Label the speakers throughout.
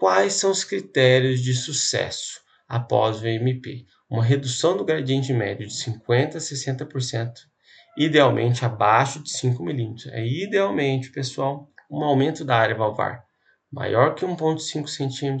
Speaker 1: Quais são os critérios de sucesso após o VMP? Uma redução do gradiente médio de 50% a 60%, idealmente abaixo de 5 milímetros. É idealmente, pessoal, um aumento da área valvar maior que 1,5 cm,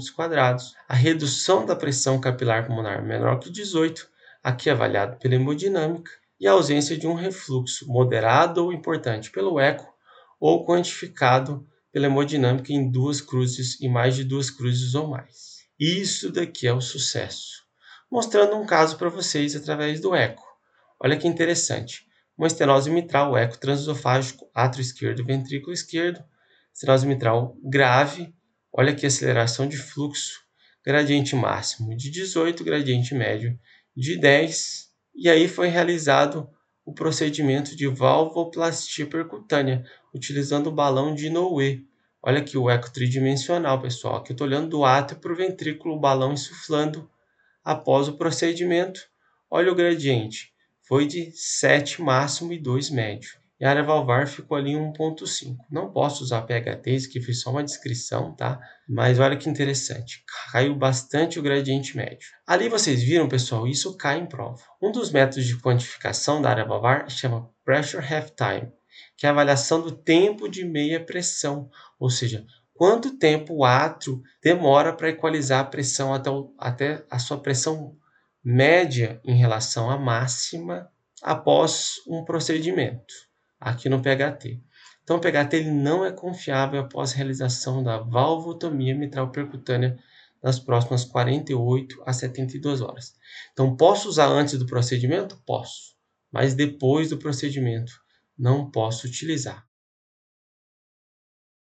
Speaker 1: a redução da pressão capilar pulmonar menor que 18, aqui avaliado pela hemodinâmica, e a ausência de um refluxo moderado ou importante pelo eco ou quantificado pela hemodinâmica em duas cruzes e mais de duas cruzes ou mais. Isso daqui é o sucesso. Mostrando um caso para vocês através do eco. Olha que interessante. Uma estenose mitral, eco transesofágico, átrio esquerdo, ventrículo esquerdo, estenose mitral grave. Olha a aceleração de fluxo, gradiente máximo de 18, gradiente médio de 10. E aí foi realizado o procedimento de valvoplastia percutânea, utilizando o balão de Noé. Olha aqui o eco tridimensional, pessoal. Aqui eu estou olhando do átrio para o ventrículo, o balão insuflando após o procedimento. Olha o gradiente, foi de 7 máximo e 2 médio e a área valvar ficou ali em 1.5. Não posso usar PHT, isso aqui foi só uma descrição, tá? Mas olha que interessante, caiu bastante o gradiente médio. Ali vocês viram, pessoal, isso cai em prova. Um dos métodos de quantificação da área valvar chama Pressure Half Time, que é a avaliação do tempo de meia pressão, ou seja, quanto tempo o átrio demora para equalizar a pressão até, o, até a sua pressão média em relação à máxima após um procedimento aqui no PHT. Então, o PHT ele não é confiável após a realização da valvotomia mitral percutânea nas próximas 48 a 72 horas. Então, posso usar antes do procedimento? Posso, mas depois do procedimento não posso utilizar.